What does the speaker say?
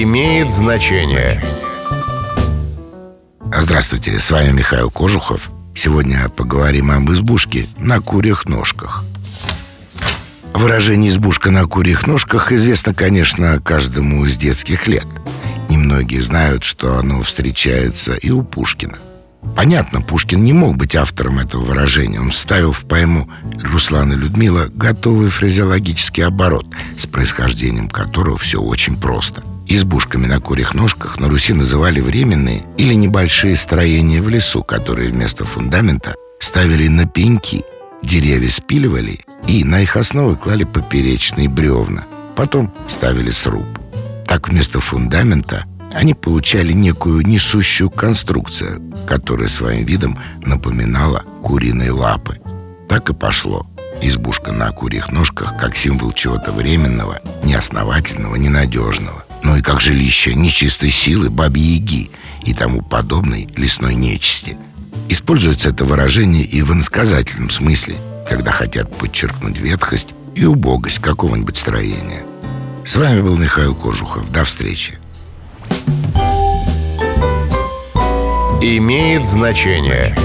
имеет значение. Здравствуйте, с вами Михаил Кожухов. Сегодня поговорим об избушке на курьих ножках. Выражение «избушка на курьих ножках» известно, конечно, каждому из детских лет. Немногие знают, что оно встречается и у Пушкина. Понятно, Пушкин не мог быть автором этого выражения. Он вставил в пойму Руслана Людмила готовый фразеологический оборот, с происхождением которого все очень просто. Избушками на курьих ножках на Руси называли временные или небольшие строения в лесу, которые вместо фундамента ставили на пеньки, деревья спиливали и на их основы клали поперечные бревна. Потом ставили сруб. Так вместо фундамента они получали некую несущую конструкцию, которая своим видом напоминала куриные лапы. Так и пошло. Избушка на курьих ножках как символ чего-то временного, неосновательного, ненадежного. Ну и как жилище нечистой силы, бабьи-яги и тому подобной лесной нечисти. Используется это выражение и в иносказательном смысле, когда хотят подчеркнуть ветхость и убогость какого-нибудь строения. С вами был Михаил Кожухов. До встречи. Имеет значение.